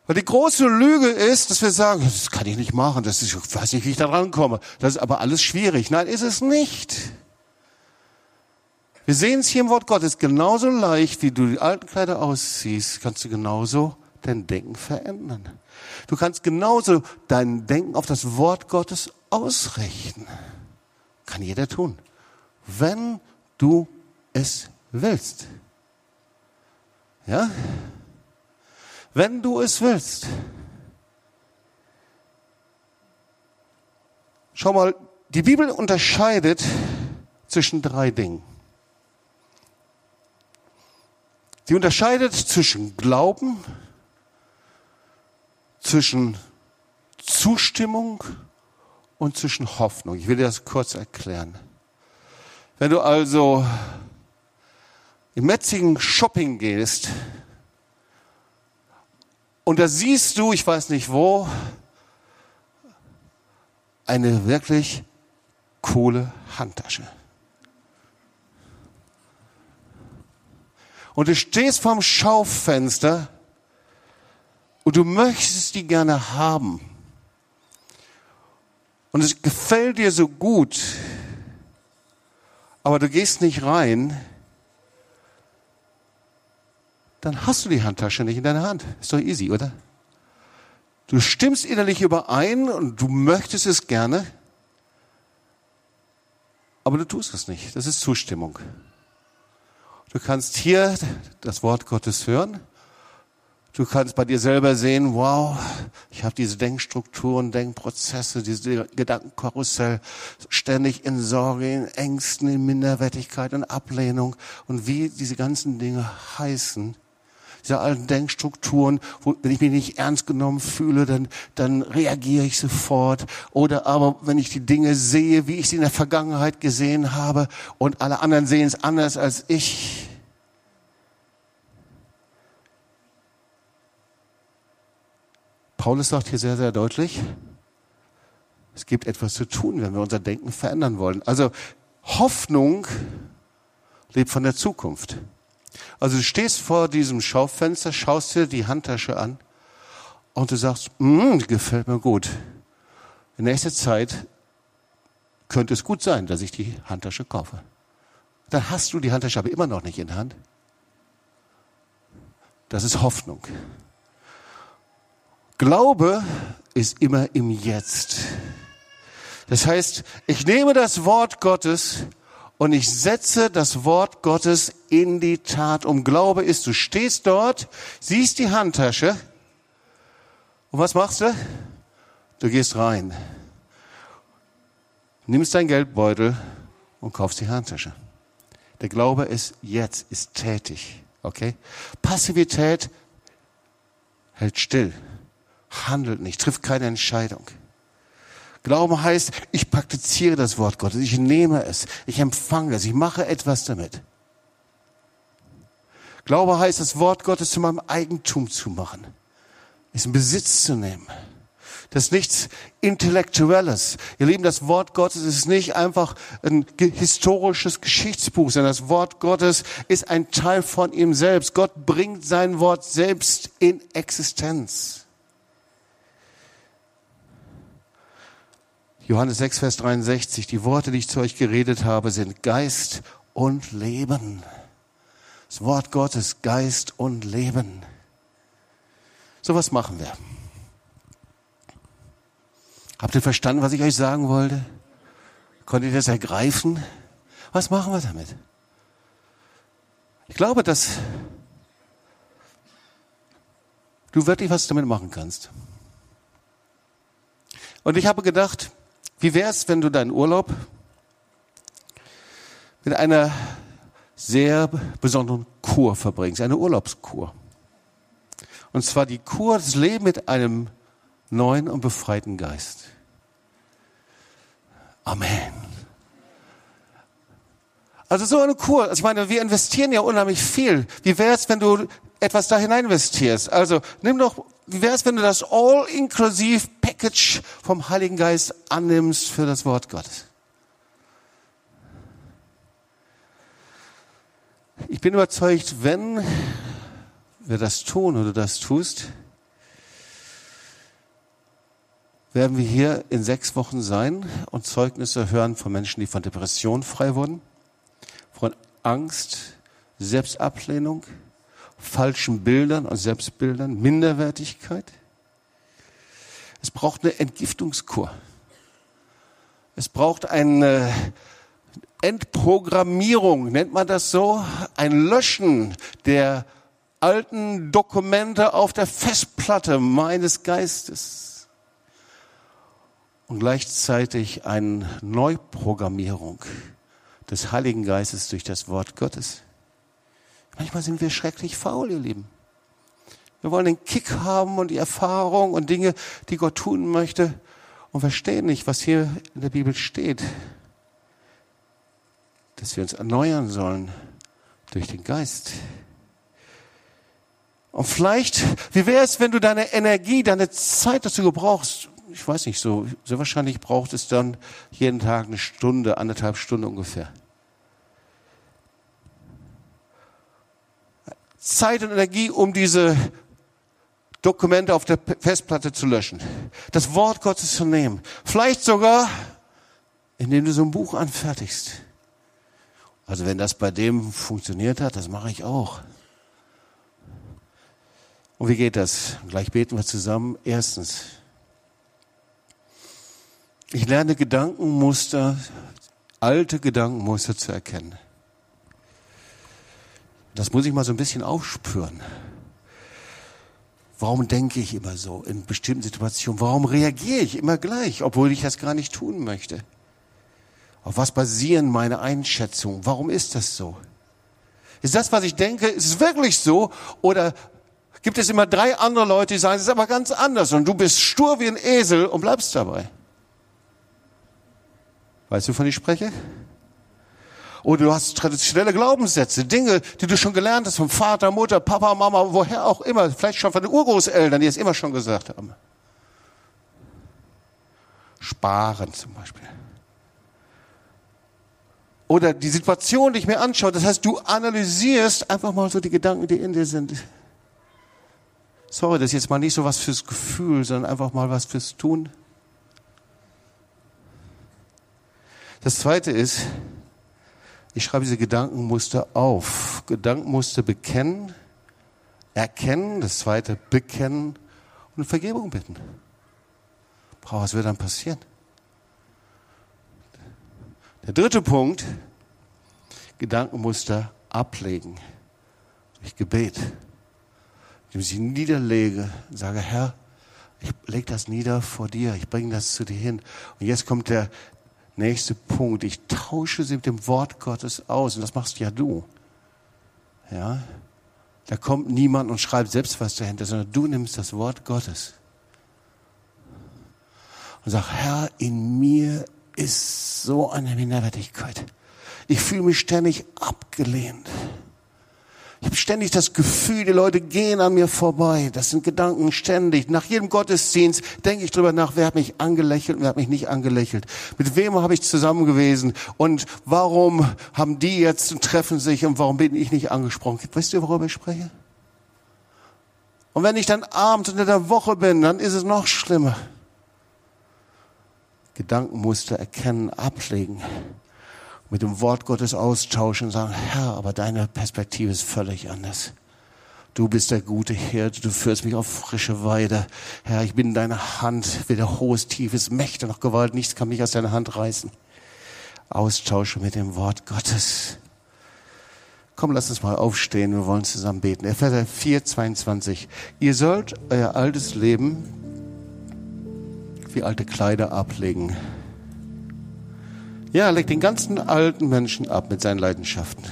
Weil die große Lüge ist, dass wir sagen, das kann ich nicht machen, das ist, ich weiß nicht, wie ich da rankomme. Das ist aber alles schwierig. Nein, ist es nicht. Wir sehen es hier im Wort Gottes. Genauso leicht, wie du die alten Kleider ausziehst, kannst du genauso dein Denken verändern. Du kannst genauso dein Denken auf das Wort Gottes ausrichten. Kann jeder tun. Wenn du es willst. Ja? Wenn du es willst. Schau mal, die Bibel unterscheidet zwischen drei Dingen. Sie unterscheidet zwischen Glauben, zwischen Zustimmung und zwischen Hoffnung. Ich will dir das kurz erklären. Wenn du also im Metzigen Shopping gehst, und da siehst du, ich weiß nicht wo, eine wirklich coole Handtasche. Und du stehst vorm Schaufenster und du möchtest die gerne haben. Und es gefällt dir so gut, aber du gehst nicht rein, dann hast du die Handtasche nicht in deiner Hand. Ist doch easy, oder? Du stimmst innerlich überein und du möchtest es gerne, aber du tust es nicht. Das ist Zustimmung. Du kannst hier das Wort Gottes hören. Du kannst bei dir selber sehen, wow, ich habe diese Denkstrukturen, Denkprozesse, diese Gedankenkarussell ständig in Sorge, in Ängsten, in Minderwertigkeit, in Ablehnung und wie diese ganzen Dinge heißen diese alten Denkstrukturen, wo, wenn ich mich nicht ernst genommen fühle, dann, dann reagiere ich sofort. Oder aber, wenn ich die Dinge sehe, wie ich sie in der Vergangenheit gesehen habe und alle anderen sehen es anders als ich. Paulus sagt hier sehr, sehr deutlich, es gibt etwas zu tun, wenn wir unser Denken verändern wollen. Also Hoffnung lebt von der Zukunft. Also du stehst vor diesem Schaufenster, schaust dir die Handtasche an und du sagst, mm, gefällt mir gut. In nächster Zeit könnte es gut sein, dass ich die Handtasche kaufe. Dann hast du die Handtasche aber immer noch nicht in der Hand. Das ist Hoffnung. Glaube ist immer im Jetzt. Das heißt, ich nehme das Wort Gottes und ich setze das Wort Gottes in die Tat um. Glaube ist, du stehst dort, siehst die Handtasche und was machst du? Du gehst rein, nimmst dein Geldbeutel und kaufst die Handtasche. Der Glaube ist jetzt, ist tätig. Okay? Passivität hält still, handelt nicht, trifft keine Entscheidung. Glauben heißt, ich praktiziere das Wort Gottes, ich nehme es, ich empfange es, ich mache etwas damit. Glaube heißt, das Wort Gottes zu meinem Eigentum zu machen, es in Besitz zu nehmen. Das ist nichts Intellektuelles. Ihr Lieben, das Wort Gottes ist nicht einfach ein historisches Geschichtsbuch, sondern das Wort Gottes ist ein Teil von ihm selbst. Gott bringt sein Wort selbst in Existenz. Johannes 6, Vers 63, die Worte, die ich zu euch geredet habe, sind Geist und Leben. Das Wort Gottes, Geist und Leben. So was machen wir. Habt ihr verstanden, was ich euch sagen wollte? Konntet ihr das ergreifen? Was machen wir damit? Ich glaube, dass du wirklich was damit machen kannst. Und ich habe gedacht, wie wäre es, wenn du deinen Urlaub mit einer sehr besonderen Kur verbringst, eine Urlaubskur. Und zwar die Kur des Lebens mit einem neuen und befreiten Geist. Amen. Also so eine Kur. Ich meine, wir investieren ja unheimlich viel. Wie wäre es, wenn du etwas da hinein investierst? Also nimm doch, wie wäre es, wenn du das All-Inclusive-Package vom Heiligen Geist annimmst für das Wort Gottes? Ich bin überzeugt, wenn wir das tun oder das tust, werden wir hier in sechs Wochen sein und Zeugnisse hören von Menschen, die von Depression frei wurden, von Angst, Selbstablehnung, falschen Bildern und Selbstbildern, Minderwertigkeit. Es braucht eine Entgiftungskur. Es braucht eine Entprogrammierung, nennt man das so, ein Löschen der alten Dokumente auf der Festplatte meines Geistes und gleichzeitig eine Neuprogrammierung des Heiligen Geistes durch das Wort Gottes. Manchmal sind wir schrecklich faul, ihr Lieben. Wir wollen den Kick haben und die Erfahrung und Dinge, die Gott tun möchte und verstehen nicht, was hier in der Bibel steht. Dass wir uns erneuern sollen durch den Geist. Und vielleicht, wie wäre es, wenn du deine Energie, deine Zeit dazu gebrauchst, ich weiß nicht, so, so wahrscheinlich braucht es dann jeden Tag eine Stunde, anderthalb Stunden ungefähr. Zeit und Energie, um diese Dokumente auf der Festplatte zu löschen. Das Wort Gottes zu nehmen. Vielleicht sogar, indem du so ein Buch anfertigst. Also wenn das bei dem funktioniert hat, das mache ich auch. Und wie geht das? Gleich beten wir zusammen. Erstens, ich lerne Gedankenmuster, alte Gedankenmuster zu erkennen. Das muss ich mal so ein bisschen aufspüren. Warum denke ich immer so in bestimmten Situationen? Warum reagiere ich immer gleich, obwohl ich das gar nicht tun möchte? Auf was basieren meine Einschätzungen? Warum ist das so? Ist das, was ich denke, ist es wirklich so? Oder gibt es immer drei andere Leute, die sagen, es ist aber ganz anders und du bist stur wie ein Esel und bleibst dabei? Weißt du, wovon ich spreche? Oder du hast traditionelle Glaubenssätze, Dinge, die du schon gelernt hast vom Vater, Mutter, Papa, Mama, woher auch immer, vielleicht schon von den Urgroßeltern, die es immer schon gesagt haben. Sparen zum Beispiel. Oder die Situation, die ich mir anschaue, das heißt, du analysierst einfach mal so die Gedanken, die in dir sind. Sorry, das ist jetzt mal nicht so was fürs Gefühl, sondern einfach mal was fürs Tun. Das zweite ist, ich schreibe diese Gedankenmuster auf. Gedankenmuster bekennen, erkennen, das zweite bekennen und Vergebung bitten. Boah, was wird dann passieren? Der dritte Punkt, Gedankenmuster ablegen. Durch Gebet. Indem ich sie niederlege und sage, Herr, ich lege das nieder vor dir, ich bringe das zu dir hin. Und jetzt kommt der nächste Punkt. Ich tausche sie mit dem Wort Gottes aus. Und das machst ja du. Ja? Da kommt niemand und schreibt selbst was dahinter, sondern du nimmst das Wort Gottes und sag, Herr, in mir ist so eine Minderwertigkeit. Ich fühle mich ständig abgelehnt. Ich habe ständig das Gefühl, die Leute gehen an mir vorbei. Das sind Gedanken ständig. Nach jedem Gottesdienst denke ich drüber nach, wer hat mich angelächelt und wer hat mich nicht angelächelt. Mit wem habe ich zusammen gewesen und warum haben die jetzt und treffen sich und warum bin ich nicht angesprochen? Weißt du, worüber ich spreche? Und wenn ich dann abends unter der Woche bin, dann ist es noch schlimmer. Gedankenmuster erkennen, ablegen, mit dem Wort Gottes austauschen und sagen, Herr, aber deine Perspektive ist völlig anders. Du bist der gute Hirte, du führst mich auf frische Weide. Herr, ich bin in deiner Hand, weder hohes, tiefes, Mächte noch Gewalt, nichts kann mich aus deiner Hand reißen. Austausche mit dem Wort Gottes. Komm, lass uns mal aufstehen, wir wollen zusammen beten. Epheser 4, 22. Ihr sollt euer altes Leben wie alte Kleider ablegen. Ja, legt den ganzen alten Menschen ab mit seinen Leidenschaften.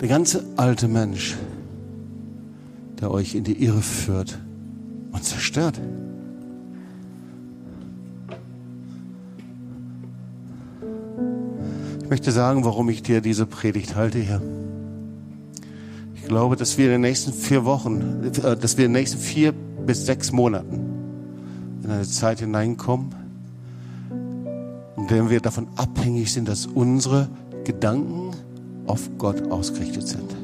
Der ganze alte Mensch, der euch in die Irre führt und zerstört. Ich möchte sagen, warum ich dir diese Predigt halte hier. Ich glaube, dass wir in den nächsten vier Wochen, äh, dass wir in den nächsten vier bis sechs Monaten in eine Zeit hineinkommen, in der wir davon abhängig sind, dass unsere Gedanken auf Gott ausgerichtet sind.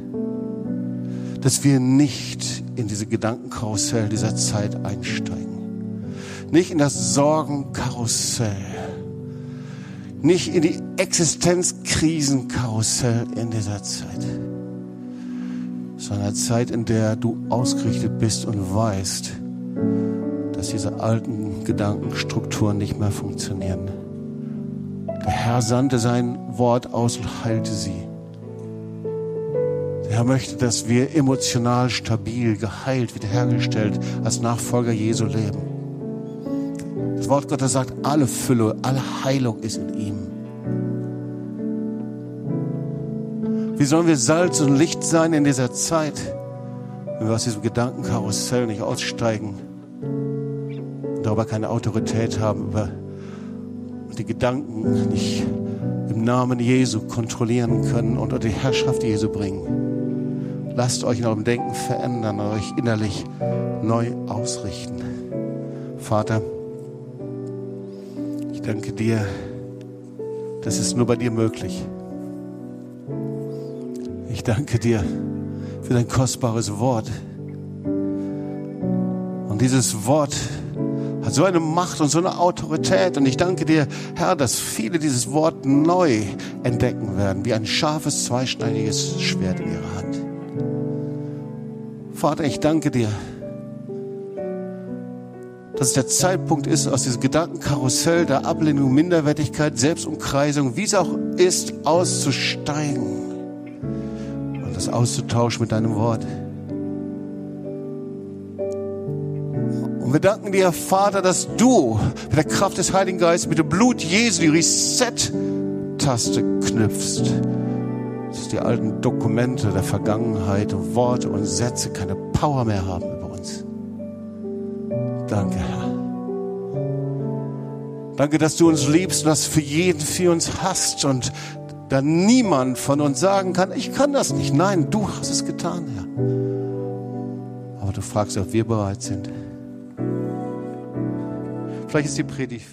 Dass wir nicht in diese Gedankenkarussell dieser Zeit einsteigen. Nicht in das Sorgenkarussell. Nicht in die Existenzkrisenkarussell in dieser Zeit. Sondern eine Zeit, in der du ausgerichtet bist und weißt, dass diese alten Gedankenstrukturen nicht mehr funktionieren. Der Herr sandte sein Wort aus und heilte sie. Der Herr möchte, dass wir emotional stabil, geheilt, wiederhergestellt als Nachfolger Jesu leben. Das Wort Gottes sagt, alle Fülle, alle Heilung ist in ihm. Wie sollen wir Salz und Licht sein in dieser Zeit, wenn wir aus diesem Gedankenkarussell nicht aussteigen und darüber keine Autorität haben, über die Gedanken nicht im Namen Jesu kontrollieren können und unter die Herrschaft Jesu bringen. Lasst euch in eurem Denken verändern, euch innerlich neu ausrichten. Vater, ich danke dir, das ist nur bei dir möglich. Ich danke dir für dein kostbares Wort. Und dieses Wort hat so eine Macht und so eine Autorität. Und ich danke dir, Herr, dass viele dieses Wort neu entdecken werden, wie ein scharfes, zweischneidiges Schwert in ihrer Hand. Vater, ich danke dir, dass es der Zeitpunkt ist, aus diesem Gedankenkarussell der Ablehnung, Minderwertigkeit, Selbstumkreisung, wie es auch ist, auszusteigen und das auszutauschen mit deinem Wort. Wir danken dir, Vater, dass du mit der Kraft des Heiligen Geistes, mit dem Blut Jesu die Reset-Taste knüpfst. Dass die alten Dokumente der Vergangenheit, Worte und Sätze keine Power mehr haben über uns. Danke, Herr. Danke, dass du uns liebst und das für jeden für uns hast und da niemand von uns sagen kann, ich kann das nicht. Nein, du hast es getan, Herr. Aber du fragst, ob wir bereit sind. Vielleicht ist die Predigt für dich.